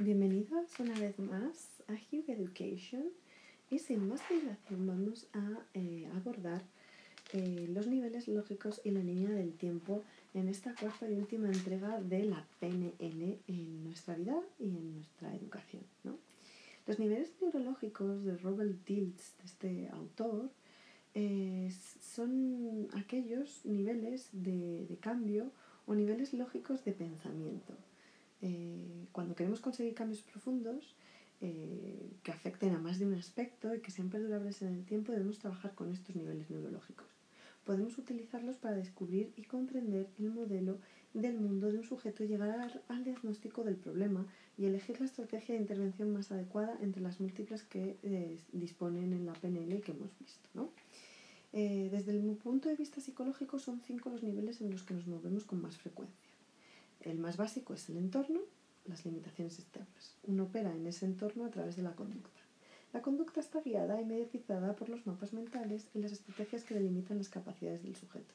Bienvenidos una vez más a Hugh Education y sin más dilación vamos a eh, abordar eh, los niveles lógicos y la línea del tiempo en esta cuarta y última entrega de la PNL en nuestra vida y en nuestra educación. Los niveles neurológicos de Robert Dilts, de este autor, eh, son aquellos niveles de cambio o niveles lógicos de pensamiento eh, cuando queremos conseguir cambios profundos eh, que afecten a más de un aspecto y que sean perdurables en el tiempo, debemos trabajar con estos niveles neurológicos. Podemos utilizarlos para descubrir y comprender el modelo del mundo de un sujeto y llegar al diagnóstico del problema y elegir la estrategia de intervención más adecuada entre las múltiples que eh, disponen en la PNL que hemos visto. desde el punto de vista psicológico son cinco los niveles en los que nos movemos con más frecuencia. El más básico es el entorno, las limitaciones externas. Uno opera en ese entorno a través de la conducta. La conducta está guiada y mediatizada por los mapas mentales y las estrategias que delimitan las capacidades del sujeto.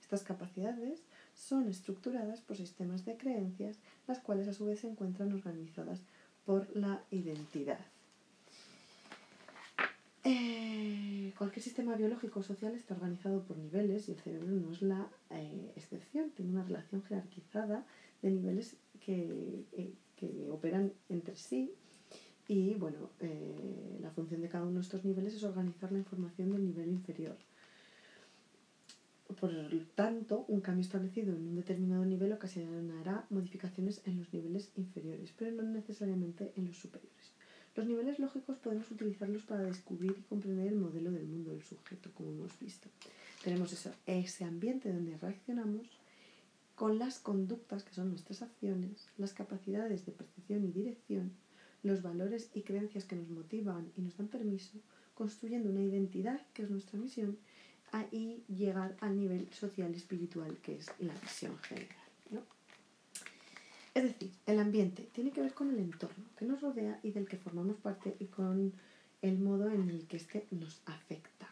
Estas capacidades son estructuradas por sistemas de creencias, las cuales a su vez se encuentran organizadas por la identidad. Eh, cualquier sistema biológico o social está organizado por niveles y el cerebro no es la eh, excepción. Tiene una relación jerarquizada de niveles que, eh, que operan entre sí y bueno, la función de cada uno de estos niveles es organizar la información del nivel inferior. Por tanto, un cambio establecido en un determinado nivel ocasionará modificaciones en los niveles inferiores, pero no necesariamente en los superiores. Los niveles lógicos podemos utilizarlos para descubrir y comprender el modelo del mundo del sujeto, como hemos visto. Tenemos ese ambiente donde reaccionamos con las conductas, que son nuestras acciones, las capacidades de percepción y dirección, los valores y creencias que nos motivan y nos dan permiso, construyendo una identidad, que es nuestra misión, y llegar al nivel social y espiritual, que es la visión general. Es decir, el ambiente tiene que ver con el entorno que nos rodea y del que formamos parte y con el modo en el que éste nos afecta.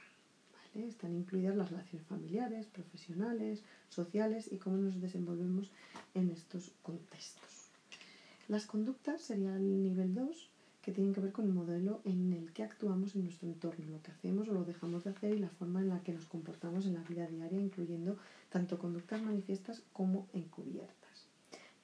Están incluidas las relaciones familiares, profesionales, sociales y cómo nos desenvolvemos en estos contextos. Las conductas sería el nivel 2, que tienen que ver con el modelo en el que actuamos en nuestro entorno, lo que hacemos o lo dejamos de hacer y la forma en la que nos comportamos en la vida diaria, incluyendo tanto conductas manifiestas como encubiertas.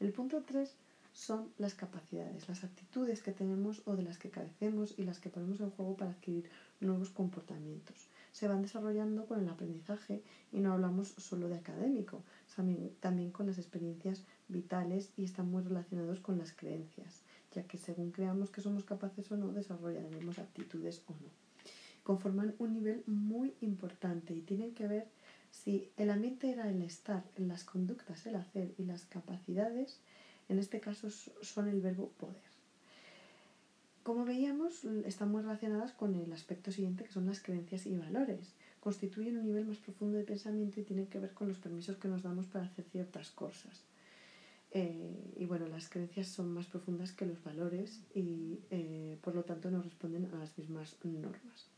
El punto 3 son las capacidades, las actitudes que tenemos o de las que carecemos y las que ponemos en juego para adquirir nuevos comportamientos se van desarrollando con el aprendizaje y no hablamos solo de académico, también, con las experiencias vitales y están muy relacionados con las creencias, ya que según creamos que somos capaces o no, desarrollaremos aptitudes o no. Conforman un nivel muy importante y tienen que ver si el ambiente era el estar, las conductas, el hacer y las capacidades, en este caso son el verbo poder. Como veíamos, están muy relacionadas con el aspecto siguiente, que son las creencias y valores. Constituyen un nivel más profundo de pensamiento y tienen que ver con los permisos que nos damos para hacer ciertas cosas. Eh, y bueno, las creencias son más profundas que los valores y eh, por lo tanto no responden a las mismas normas.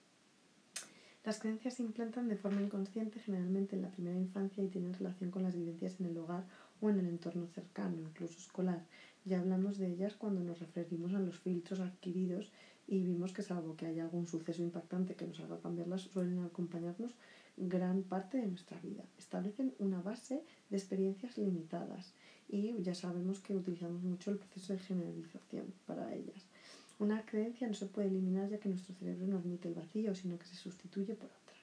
Las creencias se implantan de forma inconsciente generalmente en la primera infancia y tienen relación con las vivencias en el hogar o en el entorno cercano, incluso escolar, ya hablamos de ellas cuando nos referimos a los filtros adquiridos y vimos que salvo que haya algún suceso impactante que nos haga cambiarlas, suelen acompañarnos gran parte de nuestra vida. Establecen una base de experiencias limitadas y ya sabemos que utilizamos mucho el proceso de generalización para ellas. Una creencia no se puede eliminar ya que nuestro cerebro no admite el vacío, sino que se sustituye por otra.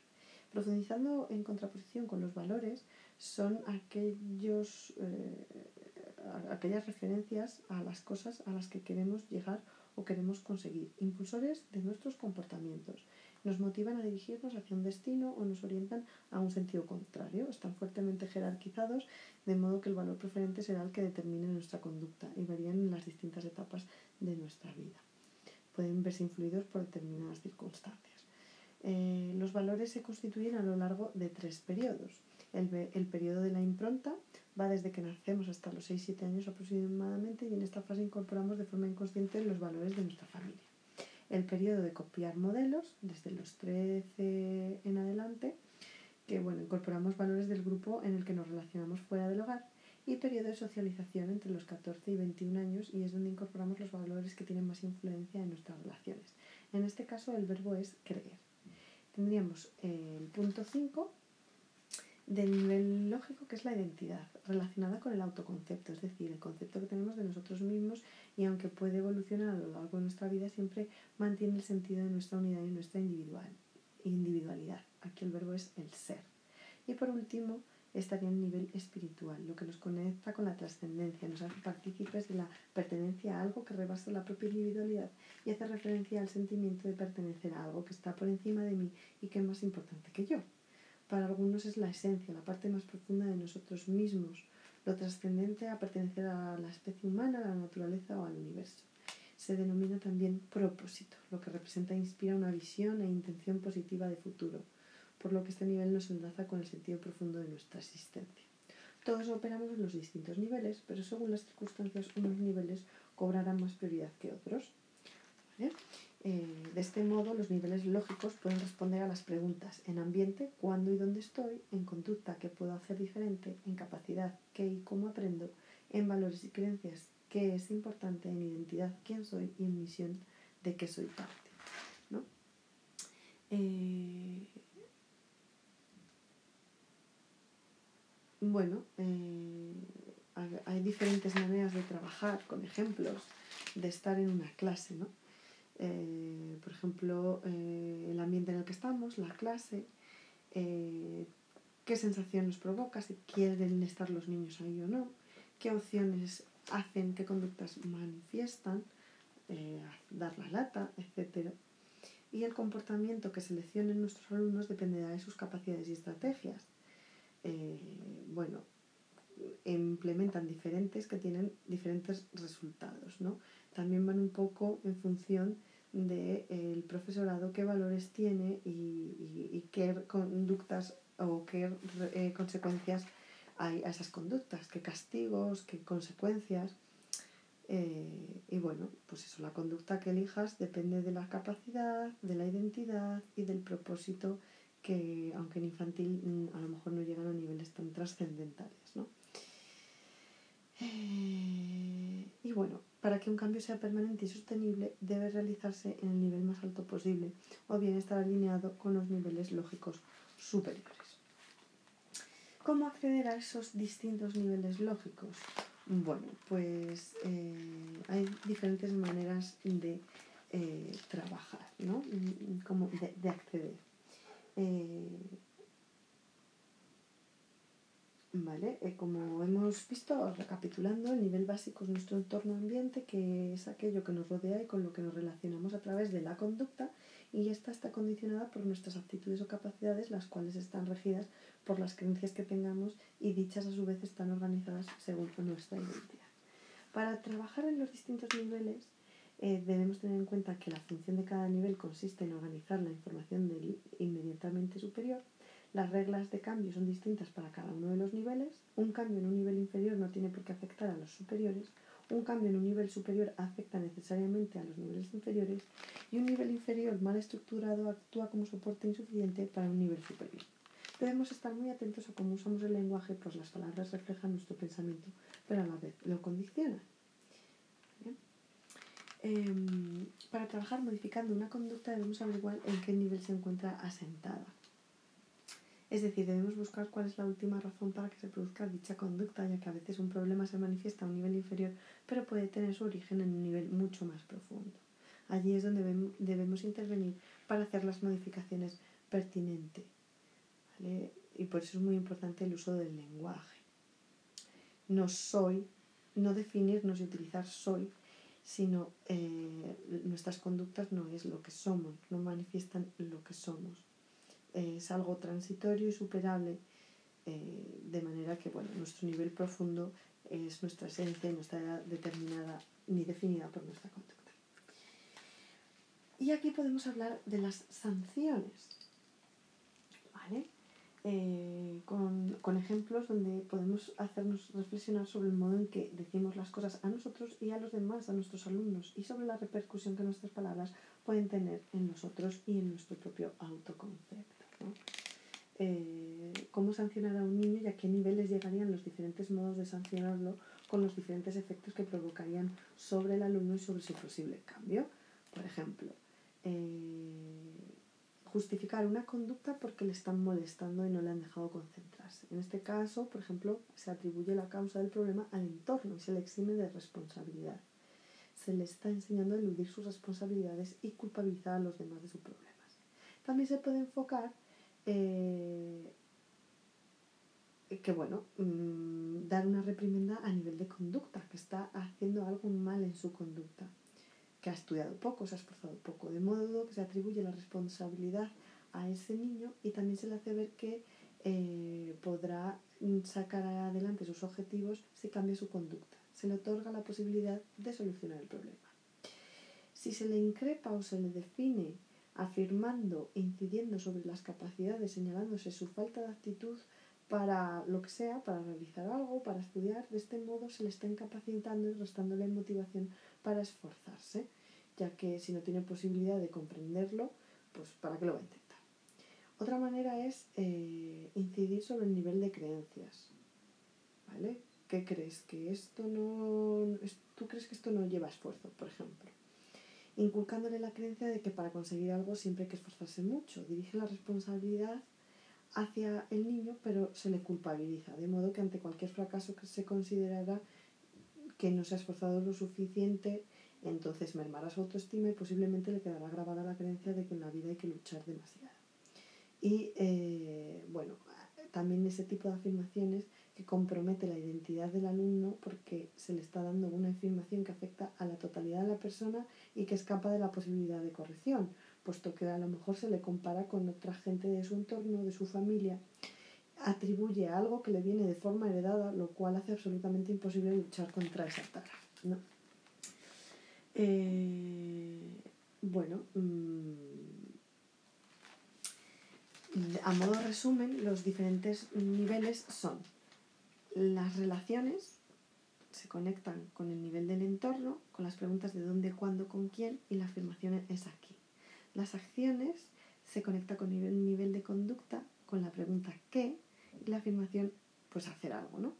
Profundizando en contraposición con los valores, son aquellos eh, aquellas referencias a las cosas a las que queremos llegar o queremos conseguir, impulsores de nuestros comportamientos. Nos motivan a dirigirnos hacia un destino o nos orientan a un sentido contrario. Están fuertemente jerarquizados, de modo que el valor preferente será el que determine nuestra conducta y varían en las distintas etapas de nuestra vida. Pueden verse influidos por determinadas circunstancias. Eh, los valores se constituyen a lo largo de tres periodos. El, el periodo de la impronta, va desde que nacemos hasta los 6-7 años aproximadamente y en esta fase incorporamos de forma inconsciente los valores de nuestra familia. El periodo de copiar modelos, desde los 13 en adelante, que bueno, incorporamos valores del grupo en el que nos relacionamos fuera del hogar y periodo de socialización entre los 14 y 21 años y es donde incorporamos los valores que tienen más influencia en nuestras relaciones. En este caso el verbo es creer. Tendríamos el punto 5 del nivel lógico que es la identidad, relacionada con el autoconcepto, es decir, el concepto que tenemos de nosotros mismos y aunque puede evolucionar a lo largo de nuestra vida, siempre mantiene el sentido de nuestra unidad y nuestra individual, individualidad. Aquí el verbo es el ser. Y por último, estaría el nivel espiritual, lo que nos conecta con la trascendencia, nos hace partícipes de la pertenencia a algo que rebasa la propia individualidad y hace referencia al sentimiento de pertenecer a algo que está por encima de mí y que es más importante que yo. Para algunos es la esencia, la parte más profunda de nosotros mismos, lo trascendente a pertenecer a la especie humana, a la naturaleza o al universo. Se denomina también propósito, lo que representa e inspira una visión e intención positiva de futuro por lo que este nivel nos enlaza con el sentido profundo de nuestra existencia. Todos operamos en los distintos niveles, pero según las circunstancias unos niveles cobrarán más prioridad que otros. Eh, de este modo, los niveles lógicos pueden responder a las preguntas en ambiente, cuándo y dónde estoy, en conducta, qué puedo hacer diferente, en capacidad, qué y cómo aprendo, en valores y creencias, qué es importante, en identidad, quién soy y en misión, de qué soy parte. ¿no? Eh, Bueno, eh, hay diferentes maneras de trabajar con ejemplos de estar en una clase, ¿no? Eh, por ejemplo, eh, el ambiente en el que estamos, la clase, qué sensación nos provoca, si quieren estar los niños ahí o no, qué opciones hacen, qué conductas manifiestan, dar la lata, etc. Y el comportamiento que seleccionen nuestros alumnos dependerá de sus capacidades y estrategias. Eh, bueno, implementan diferentes que tienen diferentes resultados, ¿no? También van un poco en función del de, profesorado, qué valores tiene y, qué conductas o qué eh, consecuencias hay a esas conductas, qué castigos, qué consecuencias. Eh, y bueno, pues eso, la conducta que elijas depende de la capacidad, de la identidad y del propósito que aunque en infantil mm, a lo mejor no llegan a niveles tan trascendentales. ¿no? Eh, y bueno, para que un cambio sea permanente y sostenible debe realizarse en el nivel más alto posible o bien estar alineado con los niveles lógicos superiores. ¿Cómo acceder a esos distintos niveles lógicos? Bueno, pues eh, hay diferentes maneras de eh, trabajar, ¿no? Como de acceder. Eh, vale, eh, como hemos visto, recapitulando, el nivel básico es nuestro entorno ambiente, que es aquello que nos rodea y con lo que nos relacionamos a través de la conducta, y esta está condicionada por nuestras actitudes o capacidades, las cuales están regidas por las creencias que tengamos y dichas a su vez están organizadas según nuestra identidad. Para trabajar en los distintos niveles, eh, debemos tener en cuenta que la función de cada nivel consiste en organizar la información del inmediatamente superior. Las reglas de cambio son distintas para cada uno de los niveles. Un cambio en un nivel inferior no tiene por qué afectar a los superiores. Un cambio en un nivel superior afecta necesariamente a los niveles inferiores. Y un nivel inferior mal estructurado actúa como soporte insuficiente para un nivel superior. Debemos estar muy atentos a cómo usamos el lenguaje, pues las palabras reflejan nuestro pensamiento, pero a la vez lo condicionan. Em, para trabajar modificando una conducta debemos averiguar en qué nivel se encuentra asentada. Es decir, debemos buscar cuál es la última razón para que se produzca dicha conducta, ya que a veces un problema se manifiesta a un nivel inferior, pero puede tener su origen en un nivel mucho más profundo. Allí es donde debemos intervenir para hacer las modificaciones pertinentes. Y por eso es muy importante el uso del lenguaje. No soy, no definirnos y utilizar soy sino eh, nuestras conductas no es lo que somos, no manifiestan lo que somos. es algo transitorio y superable, eh, de manera que bueno, nuestro nivel profundo es nuestra esencia y no está determinada ni definida por nuestra conducta. Y aquí podemos hablar de las sanciones. ¿Vale? Eh, con, con, ejemplos donde podemos hacernos reflexionar sobre el modo en que decimos las cosas a nosotros y a los demás, a nuestros alumnos, y sobre la repercusión que nuestras palabras pueden tener en nosotros y en nuestro propio autoconcepto. eh, cómo sancionar a un niño y a qué niveles llegarían los diferentes modos de sancionarlo con los diferentes efectos que provocarían sobre el alumno y sobre su posible cambio. Por ejemplo, eh, justificar una conducta porque le están molestando y no le han dejado concentrarse. En este caso, por ejemplo, se atribuye la causa del problema al entorno y se le exime de responsabilidad. Se le está enseñando a eludir sus responsabilidades y culpabilizar a los demás de sus problemas. También se puede enfocar eh, que, bueno, mm, dar una reprimenda a nivel de conducta, que está haciendo algo mal en su conducta que ha estudiado poco, se ha esforzado poco, de modo que se atribuye la responsabilidad a ese niño y también se le hace ver que eh, podrá sacar adelante sus objetivos si cambia su conducta. Se le otorga la posibilidad de solucionar el problema. Si se le increpa o se le define afirmando e incidiendo sobre las capacidades, señalándose su falta de actitud para lo que sea, para realizar algo, para estudiar, de este modo se le está incapacitando y restándole motivación para esforzarse, ya que si no tiene posibilidad de comprenderlo, pues ¿para qué lo va a intentar? Otra manera es eh, incidir sobre el nivel de creencias. ¿Vale? ¿Qué crees? ¿Que esto no. ¿Tú crees que esto no lleva esfuerzo, por ejemplo? Inculcándole la creencia de que para conseguir algo siempre hay que esforzarse mucho. Dirige la responsabilidad hacia el niño, pero se le culpabiliza, de modo que ante cualquier fracaso que se considerará que no se ha esforzado lo suficiente, entonces mermará su autoestima y posiblemente le quedará grabada la creencia de que en la vida hay que luchar demasiado. Y eh, bueno, también ese tipo de afirmaciones que compromete la identidad del alumno porque se le está dando una afirmación que afecta a la totalidad de la persona y que escapa de la posibilidad de corrección, puesto que a lo mejor se le compara con otra gente de su entorno, de su familia, atribuye algo que le viene de forma heredada, lo cual hace absolutamente imposible luchar contra esa tara. ¿no? Eh, bueno, mm, a modo resumen, los diferentes niveles son las relaciones, se conectan con el nivel del entorno, con las preguntas de dónde, cuándo, con quién y la afirmación es aquí. Las acciones se conectan con el nivel de conducta, con la pregunta qué y la afirmación, pues hacer algo, ¿no?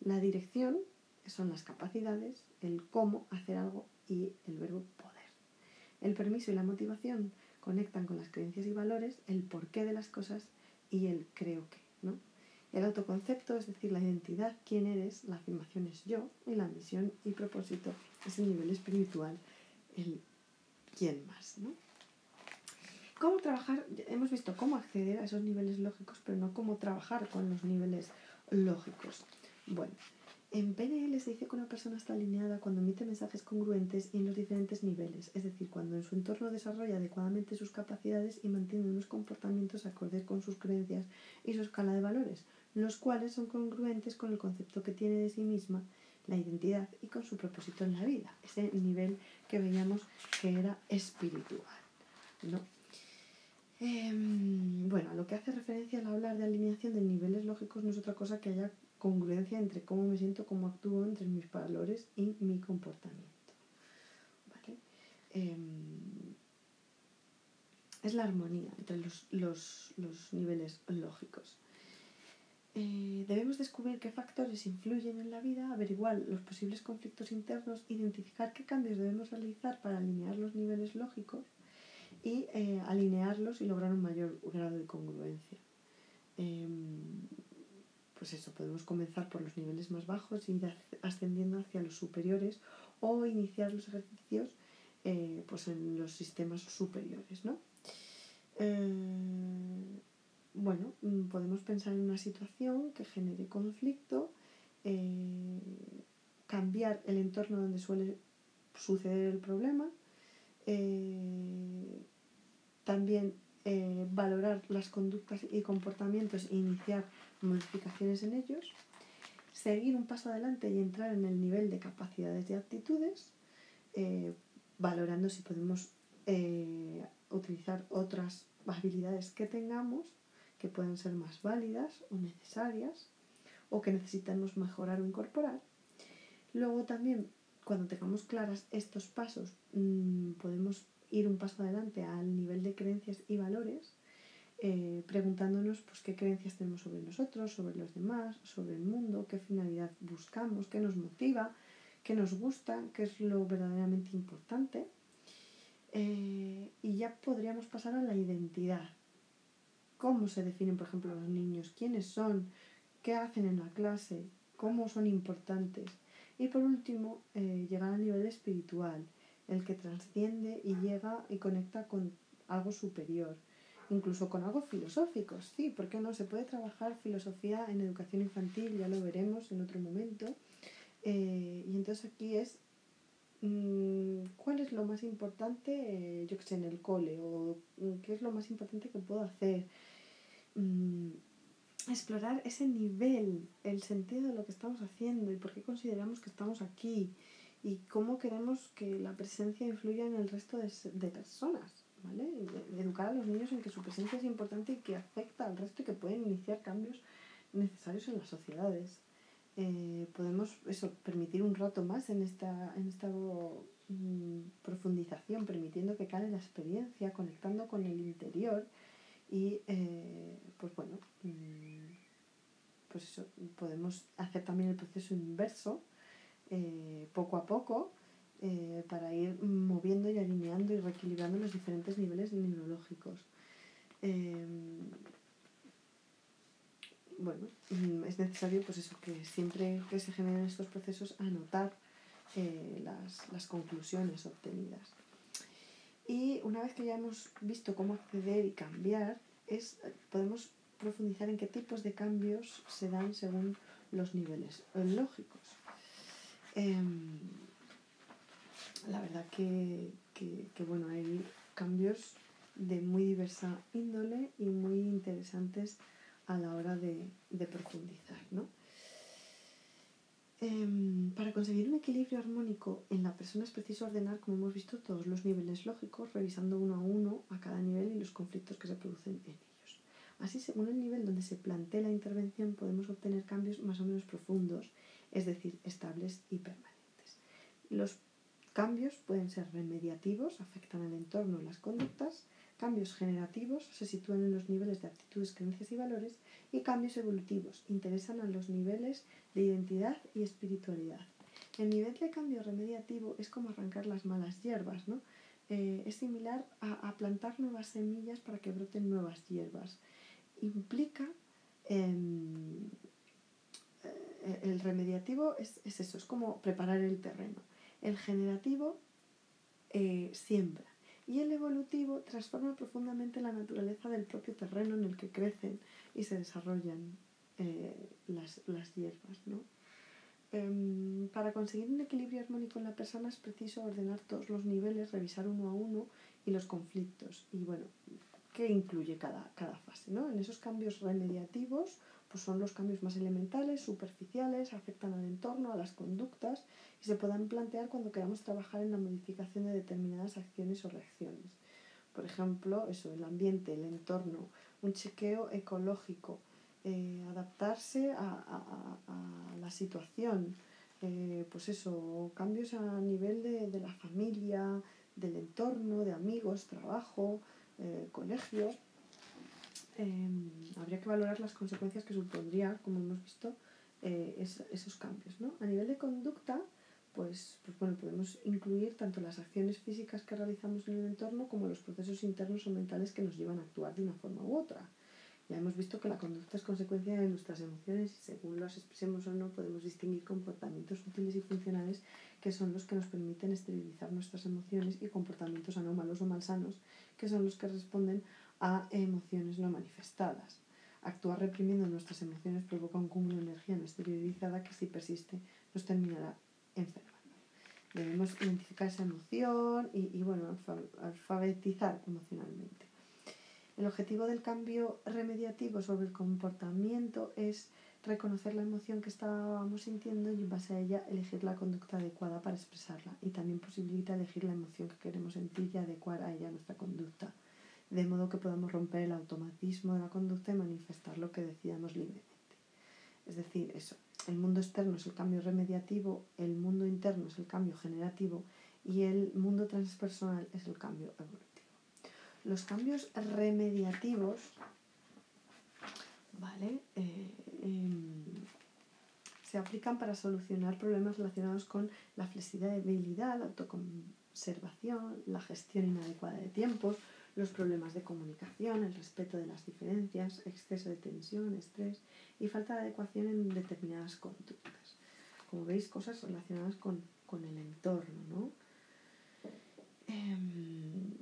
La dirección son las capacidades, el cómo hacer algo y el verbo poder. El permiso y la motivación conectan con las creencias y valores, el porqué de las cosas y el creo que, ¿no? El autoconcepto, es decir, la identidad, quién eres, la afirmación es yo y la misión y propósito es el nivel espiritual, el quién más, ¿no? Cómo trabajar, hemos visto cómo acceder a esos niveles lógicos, pero no cómo trabajar con los niveles lógicos. Bueno, en PNL se dice que una persona está alineada cuando emite mensajes congruentes y en los diferentes niveles, es decir, cuando en su entorno desarrolla adecuadamente sus capacidades y mantiene unos comportamientos acordes con sus creencias y su escala de valores, los cuales son congruentes con el concepto que tiene de sí misma, la identidad y con su propósito en la vida, ese nivel que veíamos que era espiritual. ¿no? Em, bueno, lo que hace referencia al hablar de alineación de niveles lógicos no es otra cosa que haya congruencia entre cómo me siento, cómo actúo, entre mis valores y mi comportamiento. Em, es la armonía entre los, niveles lógicos. Eh, debemos descubrir qué factores influyen en la vida, averiguar los posibles conflictos internos, identificar qué cambios debemos realizar para alinear los niveles lógicos y eh, alinearlos y lograr un mayor grado de congruencia. Em, pues eso, podemos comenzar por los niveles más bajos y ir ascendiendo hacia los superiores o iniciar los ejercicios eh, pues en los sistemas superiores, ¿no? Eh, bueno, mm, podemos pensar en una situación que genere conflicto, cambiar el entorno donde suele suceder el problema, también eh, valorar las conductas y comportamientos e iniciar modificaciones en ellos, seguir un paso adelante y entrar en el nivel de capacidades y actitudes, eh, valorando si podemos eh, utilizar otras habilidades que tengamos que pueden ser más válidas o necesarias o que necesitamos mejorar o incorporar. Luego también, cuando tengamos claras estos pasos, mm, podemos ir un paso adelante al nivel de creencias y valores eh, preguntándonos pues, qué creencias tenemos sobre nosotros, sobre los demás, sobre el mundo, qué finalidad buscamos, qué nos motiva, qué nos gusta, qué es lo verdaderamente importante. Eh, y ya podríamos pasar a la identidad. ¿Cómo se definen, por ejemplo, los niños? ¿Quiénes son? ¿Qué hacen en la clase? ¿Cómo son importantes? Y por último, eh, llegar al nivel espiritual, el que trasciende y llega y conecta con algo superior, incluso con algo filosófico, sí, ¿por qué no? Se puede trabajar filosofía en educación infantil, ya lo veremos en otro momento. Eh, y entonces aquí es mm, cuál es lo más importante, eh, yo que sé, en el cole, o mm, qué es lo más importante que puedo hacer. Mm, explorar ese nivel, el sentido de lo que estamos haciendo y por qué consideramos que estamos aquí y cómo queremos que la presencia influya en el resto de, de personas. ¿vale? educar a los niños en que su presencia es importante y que afecta al resto y que pueden iniciar cambios necesarios en las sociedades. Eh, podemos eso, permitir un rato más en esta, en esta mm, profundización, permitiendo que cale la experiencia, conectando con el interior y eh, pues bueno, mm, pues eso, podemos hacer también el proceso inverso eh, poco a poco eh, para ir moviendo y alineando y reequilibrando los diferentes niveles neurológicos. Em, bueno, mm, es necesario pues eso, que siempre que se generen estos procesos anotar eh, las, las conclusiones obtenidas. Y una vez que ya hemos visto cómo acceder y cambiar, es, podemos profundizar en qué tipos de cambios se dan según los niveles lógicos. Em, la verdad que, bueno, hay cambios de muy diversa índole y muy interesantes a la hora de, profundizar. Em, para conseguir un equilibrio armónico en la persona es preciso ordenar, como hemos visto, todos los niveles lógicos, revisando uno a uno a cada nivel y los conflictos que se producen en ellos. Así, según el nivel donde se plantee la intervención, podemos obtener cambios más o menos profundos, es decir, estables y permanentes. Los Cambios pueden ser remediativos, afectan al entorno y las conductas. Cambios generativos se sitúan en los niveles de actitudes, creencias y valores. Y cambios evolutivos interesan a los niveles de identidad y espiritualidad. El nivel de cambio remediativo es como arrancar las malas hierbas, ¿no? Eh, es similar a, plantar nuevas semillas para que broten nuevas hierbas. Implica em, el remediativo es, eso, es como preparar el terreno. El generativo eh, siembra y el evolutivo transforma profundamente la naturaleza del propio terreno en el que crecen y se desarrollan eh, las, hierbas. Em, para conseguir un equilibrio armónico en la persona es preciso ordenar todos los niveles, revisar uno a uno y los conflictos. Y bueno, ¿qué incluye cada, cada fase? ¿no? En esos cambios remediativos pues son los cambios más elementales, superficiales, afectan al entorno, a las conductas y se puedan plantear cuando queramos trabajar en la modificación de determinadas acciones o reacciones. Por ejemplo, eso, el ambiente, el entorno, un chequeo ecológico, eh, adaptarse a, la situación, eh, pues eso, cambios a nivel de, la familia, del entorno, de amigos, trabajo, eh, colegio Em, habría que valorar las consecuencias que supondría, como hemos visto, eh, esos cambios. ¿no? A nivel de conducta, pues, pues, bueno, podemos incluir tanto las acciones físicas que realizamos en el entorno como los procesos internos o mentales que nos llevan a actuar de una forma u otra. Ya hemos visto que la conducta es consecuencia de nuestras emociones y según las expresemos o no podemos distinguir comportamientos útiles y funcionales que son los que nos permiten esterilizar nuestras emociones y comportamientos anómalos o malsanos que son los que responden a emociones no manifestadas. Actuar reprimiendo nuestras emociones provoca un cúmulo de energía no esterilizada que si persiste nos terminará enfermando. Debemos identificar esa emoción y, y bueno, alfabetizar emocionalmente. El objetivo del cambio remediativo sobre el comportamiento es reconocer la emoción que estábamos sintiendo y en base a ella elegir la conducta adecuada para expresarla y también posibilita elegir la emoción que queremos sentir y adecuar a ella nuestra conducta de modo que podamos romper el automatismo de la conducta y manifestar lo que decidamos libremente. Es decir, eso, el mundo externo es el cambio remediativo, el mundo interno es el cambio generativo y el mundo transpersonal es el cambio evolutivo. Los cambios remediativos ¿vale? Eh, em, se aplican para solucionar problemas relacionados con la flexibilidad, la autoconservación, la gestión inadecuada de tiempos, los problemas de comunicación, el respeto de las diferencias, exceso de tensión, estrés y falta de adecuación en determinadas conductas. Como veis, cosas relacionadas con, el entorno, ¿no? Em,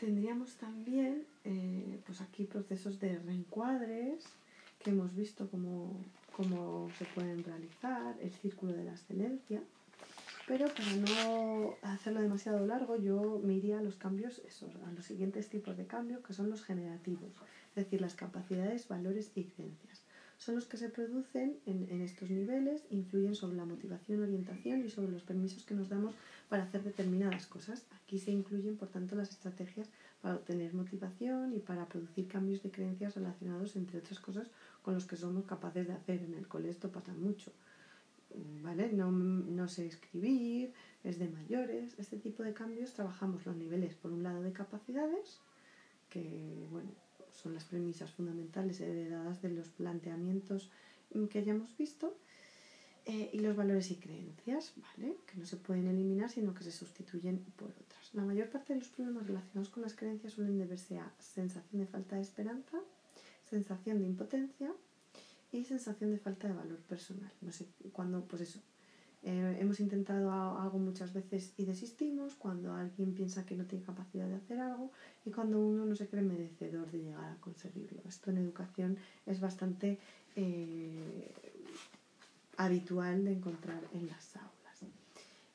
tendríamos también eh, pues aquí procesos de reencuadres que hemos visto cómo, cómo se pueden realizar, el círculo de la excelencia, pero para no hacerlo demasiado largo, yo me iría a los cambios, a los siguientes tipos de cambios, que son los generativos, es decir, las capacidades, valores y creencias. Son los que se producen en, en estos niveles, influyen sobre la motivación, orientación y sobre los permisos que nos damos para hacer determinadas cosas. Aquí se incluyen, por tanto, las estrategias para obtener motivación y para producir cambios de creencias relacionados, entre otras cosas, con los que somos capaces de hacer. En el cole esto pasa mucho. ¿Vale? No, no sé escribir, es de mayores. Este tipo de cambios trabajamos los niveles, por un lado, de capacidades, que bueno, son las premisas fundamentales heredadas de los planteamientos que ya hemos visto, eh, y los valores y creencias, ¿vale? que no se pueden eliminar, sino que se sustituyen por otras. La mayor parte de los problemas relacionados con las creencias suelen deberse a sensación de falta de esperanza, sensación de impotencia, y sensación de falta de valor personal. No sé, cuando, pues eso, eh, hemos intentado algo muchas veces y desistimos, cuando alguien piensa que no tiene capacidad de hacer algo y cuando uno no se cree merecedor de llegar a conseguirlo. Esto en educación es bastante eh, habitual de encontrar en las aulas.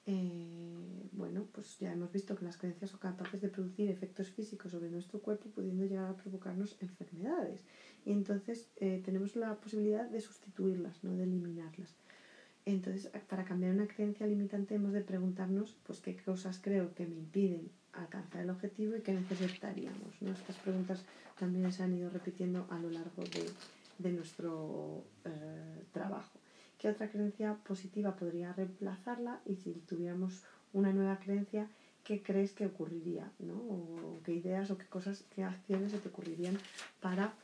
Eh, bueno, pues ya hemos visto que las creencias son capaces de producir efectos físicos sobre nuestro cuerpo, pudiendo llegar a provocarnos enfermedades. Y entonces eh, tenemos la posibilidad de sustituirlas, no de eliminarlas. Entonces, para cambiar una creencia limitante hemos de preguntarnos pues, qué cosas creo que me impiden alcanzar el objetivo y qué necesitaríamos. Estas preguntas también se han ido repitiendo a lo largo de, nuestro eh, trabajo. ¿Qué otra creencia positiva podría reemplazarla? Y si tuviéramos una nueva creencia, ¿qué crees que ocurriría? ¿no? O qué ideas o qué cosas, qué acciones se te ocurrirían para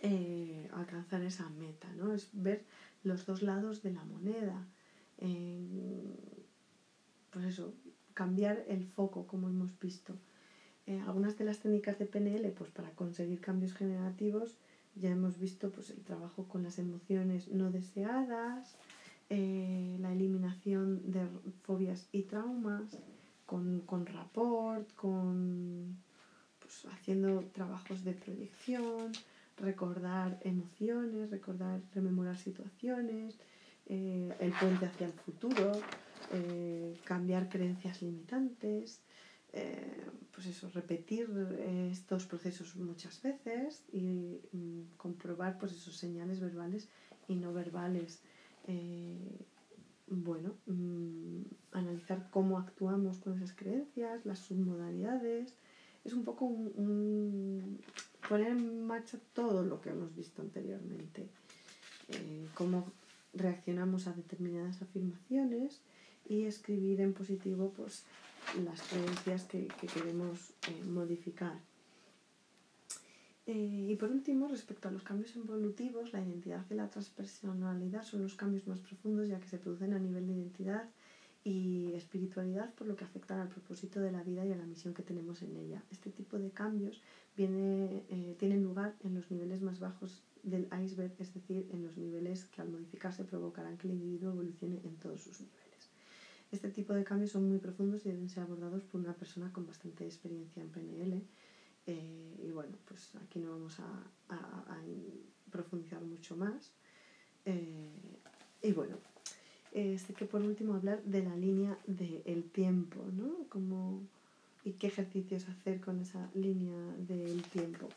eh, alcanzar esa meta, ¿no? Es ver los dos lados de la moneda. pues eso, cambiar el foco, como hemos visto. Eh, algunas de las técnicas de PNL, pues para conseguir cambios generativos, ya hemos visto pues, el trabajo con las emociones no deseadas, eh, la eliminación de fobias y traumas, con, con rapport, con pues, haciendo trabajos de proyección, recordar emociones, recordar, rememorar situaciones, eh, el puente hacia el futuro, eh, cambiar creencias limitantes, eh, pues eso, repetir estos procesos muchas veces y mm, comprobar pues esos señales verbales y no verbales. bueno, mm, analizar cómo actuamos con esas creencias, las submodalidades. Es un poco un poner en marcha todo lo que hemos visto anteriormente, eh, cómo reaccionamos a determinadas afirmaciones y escribir en positivo pues, las creencias que, queremos eh, modificar. Eh, y por último, respecto a los cambios evolutivos, la identidad y la transpersonalidad son los cambios más profundos ya que se producen a nivel de identidad y espiritualidad por lo que afectan al propósito de la vida y a la misión que tenemos en ella. Este tipo de cambios viene, eh, tienen lugar en los niveles más bajos del iceberg, es decir, en los niveles que al modificarse provocarán que el individuo evolucione en todos sus niveles. Este tipo de cambios son muy profundos y deben ser abordados por una persona con bastante experiencia en PNL. Eh, y bueno, pues aquí no vamos a, profundizar mucho más. Eh, y bueno, este que por último hablar de la línea del tiempo, ¿no? Como y qué ejercicios hacer con esa línea del tiempo.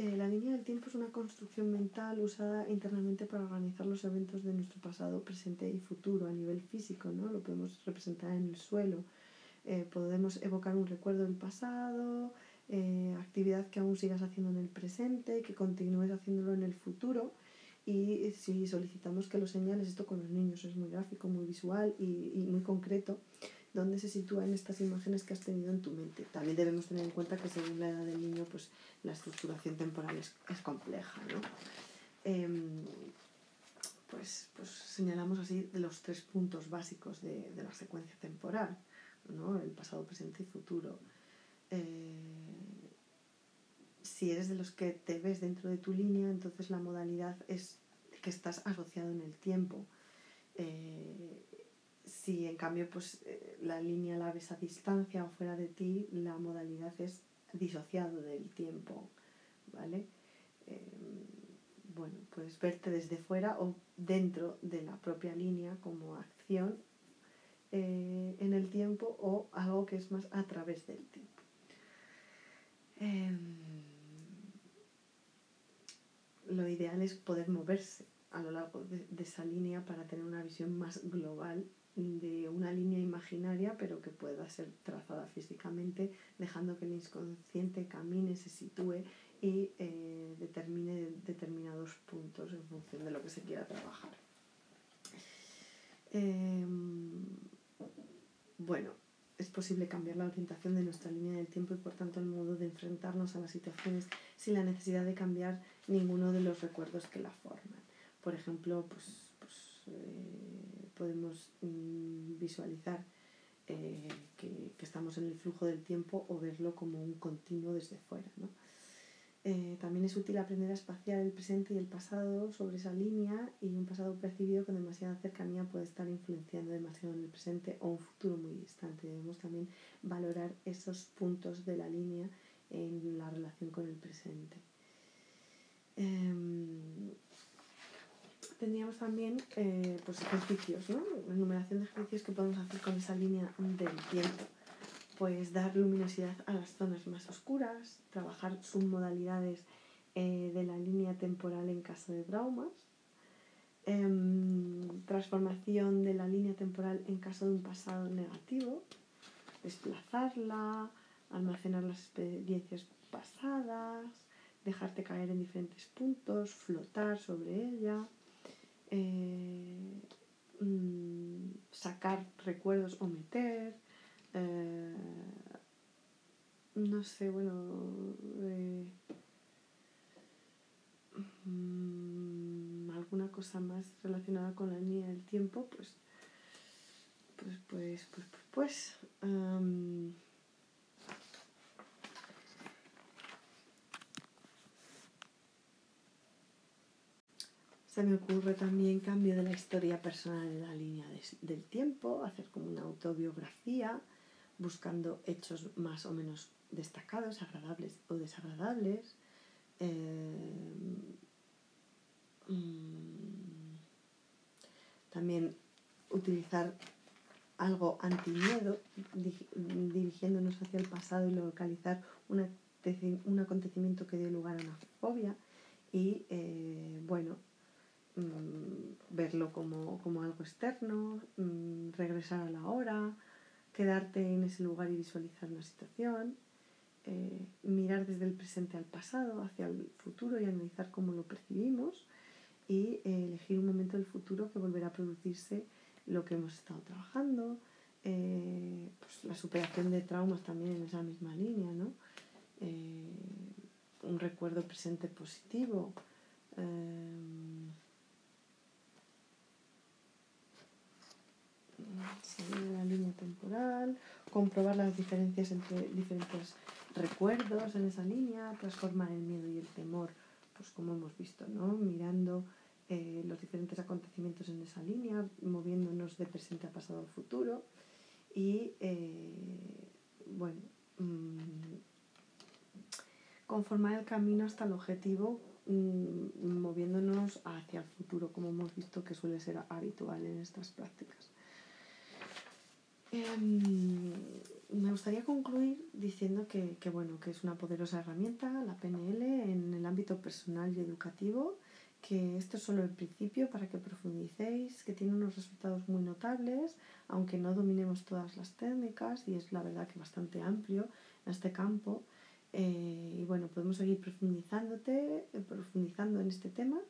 Eh, la línea del tiempo es una construcción mental usada internamente para organizar los eventos de nuestro pasado, presente y futuro a nivel físico, ¿no? Lo podemos representar en el suelo. Eh, podemos evocar un recuerdo del pasado, eh, actividad que aún sigas haciendo en el presente, que continúes haciéndolo en el futuro. Y si solicitamos que lo señales, esto con los niños es muy gráfico, muy visual y, y muy concreto, dónde se sitúa en estas imágenes que has tenido en tu mente. También debemos tener en cuenta que según la edad del niño, pues la estructuración temporal es, compleja, ¿no? Em, pues, pues, señalamos así los tres puntos básicos de, la secuencia temporal, ¿no? El pasado, presente y futuro. Eh, si eres de los que te ves dentro de tu línea, entonces la modalidad es que estás asociado en el tiempo. Eh, si en cambio pues, eh, la línea la ves a distancia o fuera de ti, la modalidad es disociado del tiempo. ¿vale? Eh, bueno, puedes verte desde fuera o dentro de la propia línea como acción en el tiempo o algo que es más a través del tiempo. Em, lo ideal es poder moverse a lo largo de, esa línea para tener una visión más global de una línea imaginaria, pero que pueda ser trazada físicamente, dejando que el inconsciente camine, se sitúe y eh, determine determinados puntos en función de lo que se quiera trabajar. Em, bueno, es posible cambiar la orientación de nuestra línea del tiempo y por tanto el modo de enfrentarnos a las situaciones sin la necesidad de cambiar ninguno de los recuerdos que la forman. Por ejemplo, pues, pues eh, podemos mm, visualizar eh, que, estamos en el flujo del tiempo o verlo como un continuo desde fuera. Eh, también es útil aprender a espaciar el presente y el pasado sobre esa línea y un pasado percibido con demasiada cercanía puede estar influenciando demasiado en el presente o un futuro muy distante. Debemos también valorar esos puntos de la línea en la relación con el presente. Em, tendríamos también eh, pues ejercicios, ¿no? Enumeración de ejercicios que podemos hacer con esa línea del tiempo pues dar luminosidad a las zonas más oscuras, trabajar submodalidades eh, de la línea temporal en caso de traumas, em, transformación de la línea temporal en caso de un pasado negativo, desplazarla, almacenar las experiencias pasadas, dejarte caer en diferentes puntos, flotar sobre ella, eh, mm, sacar recuerdos o meter, eh, no sé, bueno, eh, mm, alguna cosa más relacionada con la línea del tiempo, pues, pues, pues, pues, pues, pues se me ocurre también cambio de la historia personal en la línea del tiempo, hacer como una autobiografía, buscando hechos más o menos destacados, agradables o desagradables. Eh, mm, también utilizar algo anti-miedo, dirigiéndonos hacia el pasado y localizar un acontecimiento que dio lugar a una fobia y, eh, bueno, mm, verlo como, algo externo, mm, regresar a la hora, quedarte en ese lugar y visualizar una situación, eh, mirar desde el presente al pasado, hacia el futuro y analizar cómo lo percibimos y eh, elegir un momento del futuro que volverá a producirse lo que hemos estado trabajando, eh, pues la superación de traumas también en esa misma línea, ¿no? un recuerdo presente positivo. Salir la línea temporal, comprobar las diferencias entre diferentes recuerdos en esa línea, transformar el miedo y el temor, pues como hemos visto, ¿no? Mirando eh, los diferentes acontecimientos en esa línea, moviéndonos de presente a pasado al futuro y, eh, bueno, mm, conformar el camino hasta el objetivo mm, moviéndonos hacia el futuro, como hemos visto que suele ser habitual en estas prácticas. Em, me gustaría concluir diciendo que, bueno, que es una poderosa herramienta, la PNL, en el ámbito personal y educativo, que esto es solo el principio para que profundicéis, que tiene unos resultados muy notables, aunque no dominemos todas las técnicas, y es la verdad que bastante amplio en este campo. Eh, y bueno, podemos seguir profundizándote, profundizando en este tema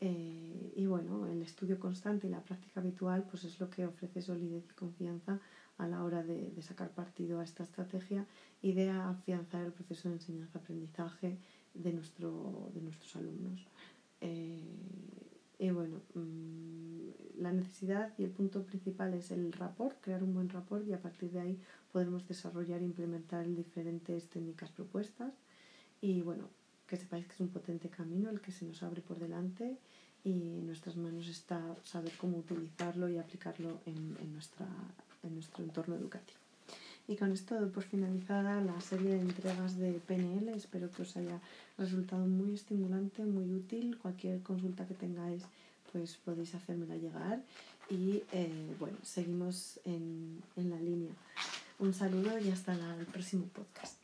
Eh, y bueno, el estudio constante y la práctica habitual pues es lo que ofrece solidez y confianza a la hora de, sacar partido a esta estrategia y de afianzar el proceso de enseñanza-aprendizaje de, nuestro, de nuestros alumnos. Eh, y bueno, mm, la necesidad y el punto principal es el rapport, crear un buen rapport y a partir de ahí podremos desarrollar e implementar diferentes técnicas propuestas. Y bueno, que sepáis que es un potente camino el que se nos abre por delante y en nuestras manos está saber cómo utilizarlo y aplicarlo en, en, nuestra, en nuestro entorno educativo. Y con esto doy por finalizada la serie de entregas de PNL. Espero que os haya resultado muy estimulante, muy útil. Cualquier consulta que tengáis, pues podéis hacérmela llegar. Y eh, bueno, seguimos en, en la línea. Un saludo y hasta el próximo podcast.